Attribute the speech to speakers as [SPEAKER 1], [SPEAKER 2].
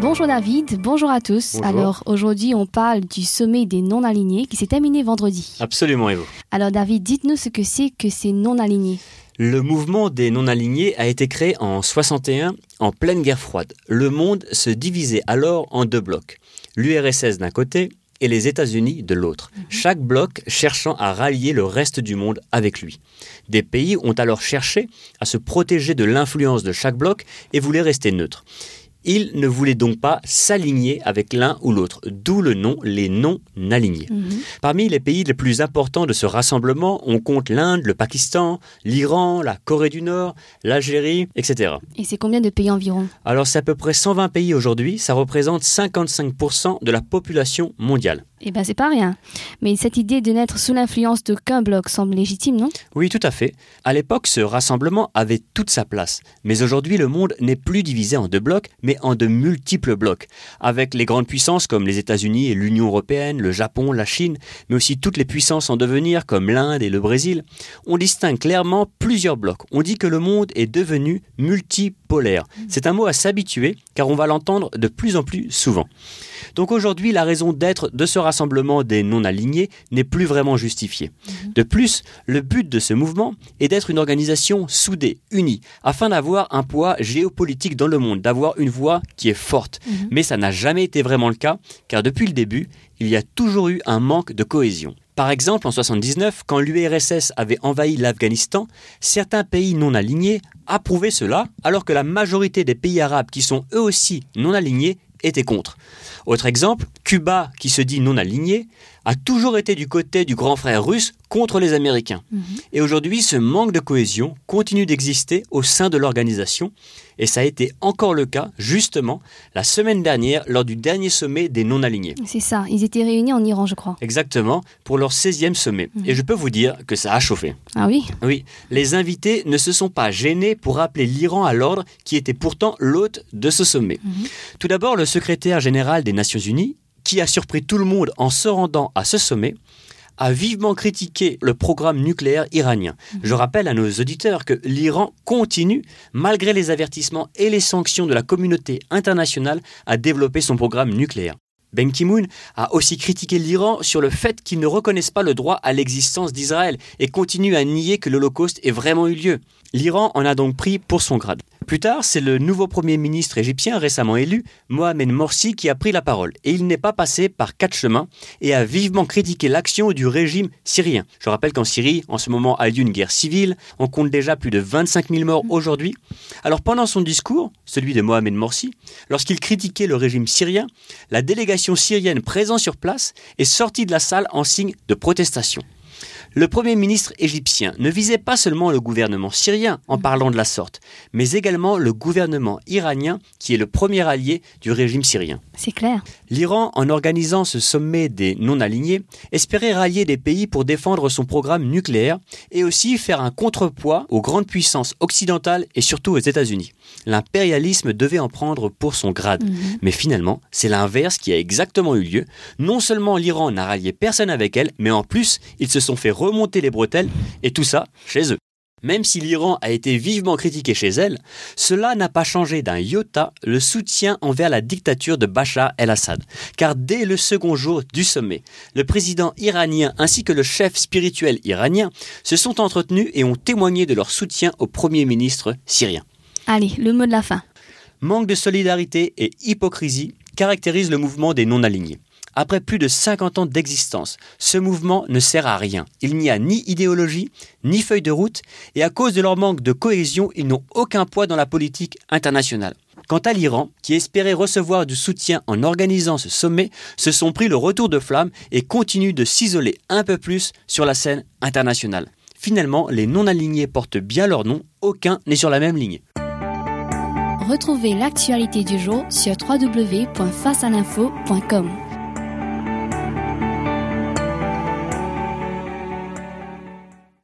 [SPEAKER 1] Bonjour David, bonjour à tous.
[SPEAKER 2] Bonjour.
[SPEAKER 1] Alors aujourd'hui on parle du sommet des non-alignés qui s'est terminé vendredi.
[SPEAKER 2] Absolument, Evo.
[SPEAKER 1] Alors David, dites-nous ce que c'est que ces non-alignés.
[SPEAKER 2] Le mouvement des non-alignés a été créé en 61 en pleine guerre froide. Le monde se divisait alors en deux blocs. L'URSS d'un côté et les États-Unis de l'autre. Chaque bloc cherchant à rallier le reste du monde avec lui. Des pays ont alors cherché à se protéger de l'influence de chaque bloc et voulaient rester neutres. Ils ne voulaient donc pas s'aligner avec l'un ou l'autre, d'où le nom les non-alignés. Parmi les pays les plus importants de ce rassemblement, on compte l'Inde, le Pakistan, l'Iran, la Corée du Nord, l'Algérie, etc.
[SPEAKER 1] Et c'est combien de pays environ?
[SPEAKER 2] Alors c'est à peu près 120 pays aujourd'hui, ça représente 55% de la population mondiale.
[SPEAKER 1] Eh ben c'est pas rien. Mais cette idée de n'être sous l'influence d'aucun bloc semble légitime, non?
[SPEAKER 2] Oui, tout à fait. À l'époque, ce rassemblement avait toute sa place. Mais aujourd'hui, le monde n'est plus divisé en deux blocs, mais en de multiples blocs, avec les grandes puissances comme les États-Unis et l'Union européenne, le Japon, la Chine, mais aussi toutes les puissances en devenir comme l'Inde et le Brésil. On distingue clairement plusieurs blocs. On dit que le monde est devenu multipolaire. C'est un mot à s'habituer, car on va l'entendre de plus en plus souvent. Donc aujourd'hui, la raison d'être de ce rassemblement des non-alignés n'est plus vraiment justifiée. De plus, le but de ce mouvement est d'être une organisation soudée, unie, afin d'avoir un poids géopolitique dans le monde, d'avoir une voix qui est forte. Mais ça n'a jamais été vraiment le cas, car depuis le début, il y a toujours eu un manque de cohésion. Par exemple, en 1979, quand l'URSS avait envahi l'Afghanistan, certains pays non alignés approuvaient cela, alors que la majorité des pays arabes qui sont eux aussi non alignés étaient contre. Autre exemple, Cuba, qui se dit non aligné, a toujours été du côté du grand frère russe contre les Américains. Et aujourd'hui, ce manque de cohésion continue d'exister au sein de l'organisation, et ça a été encore le cas, justement, la semaine dernière, lors du dernier sommet des non-alignés.
[SPEAKER 1] C'est ça, ils étaient réunis en Iran, je crois.
[SPEAKER 2] Exactement, pour leur 16e sommet. Et je peux vous dire que ça a chauffé.
[SPEAKER 1] Ah oui
[SPEAKER 2] Oui, les invités ne se sont pas gênés pour rappeler l'Iran à l'ordre, qui était pourtant l'hôte de ce sommet. Tout d'abord, le secrétaire général des Nations Unies, qui a surpris tout le monde en se rendant à ce sommet, a vivement critiqué le programme nucléaire iranien. Je rappelle à nos auditeurs que l'Iran continue, malgré les avertissements et les sanctions de la communauté internationale, à développer son programme nucléaire. Ben Ki-moon a aussi critiqué l'Iran sur le fait qu'il ne reconnaisse pas le droit à l'existence d'Israël et continue à nier que l'Holocauste ait vraiment eu lieu. L'Iran en a donc pris pour son grade. Plus tard, c'est le nouveau Premier ministre égyptien récemment élu, Mohamed Morsi, qui a pris la parole. Et il n'est pas passé par quatre chemins et a vivement critiqué l'action du régime syrien. Je rappelle qu'en Syrie, en ce moment, a lieu une guerre civile. On compte déjà plus de 25 000 morts aujourd'hui. Alors pendant son discours, celui de Mohamed Morsi, lorsqu'il critiquait le régime syrien, la délégation syrienne présente sur place est sortie de la salle en signe de protestation. Le Premier ministre égyptien ne visait pas seulement le gouvernement syrien en parlant de la sorte, mais également le gouvernement iranien qui est le premier allié du régime syrien.
[SPEAKER 1] C'est clair.
[SPEAKER 2] L'Iran, en organisant ce sommet des non-alignés, espérait rallier des pays pour défendre son programme nucléaire et aussi faire un contrepoids aux grandes puissances occidentales et surtout aux États-Unis. L'impérialisme devait en prendre pour son grade. Mais finalement, c'est l'inverse qui a exactement eu lieu. Non seulement l'Iran n'a rallié personne avec elle, mais en plus, ils se sont fait remonter les bretelles et tout ça chez eux. Même si l'Iran a été vivement critiqué chez elle, cela n'a pas changé d'un iota le soutien envers la dictature de Bachar el-Assad. Car dès le second jour du sommet, le président iranien ainsi que le chef spirituel iranien se sont entretenus et ont témoigné de leur soutien au Premier ministre syrien.
[SPEAKER 1] Allez, le mot de la fin.
[SPEAKER 2] Manque de solidarité et hypocrisie caractérisent le mouvement des non-alignés. Après plus de 50 ans d'existence, ce mouvement ne sert à rien. Il n'y a ni idéologie, ni feuille de route, et à cause de leur manque de cohésion, ils n'ont aucun poids dans la politique internationale. Quant à l'Iran, qui espérait recevoir du soutien en organisant ce sommet, se sont pris le retour de flamme et continuent de s'isoler un peu plus sur la scène internationale. Finalement, les non-alignés portent bien leur nom, aucun n'est sur la même ligne.
[SPEAKER 1] Retrouvez l'actualité du jour sur.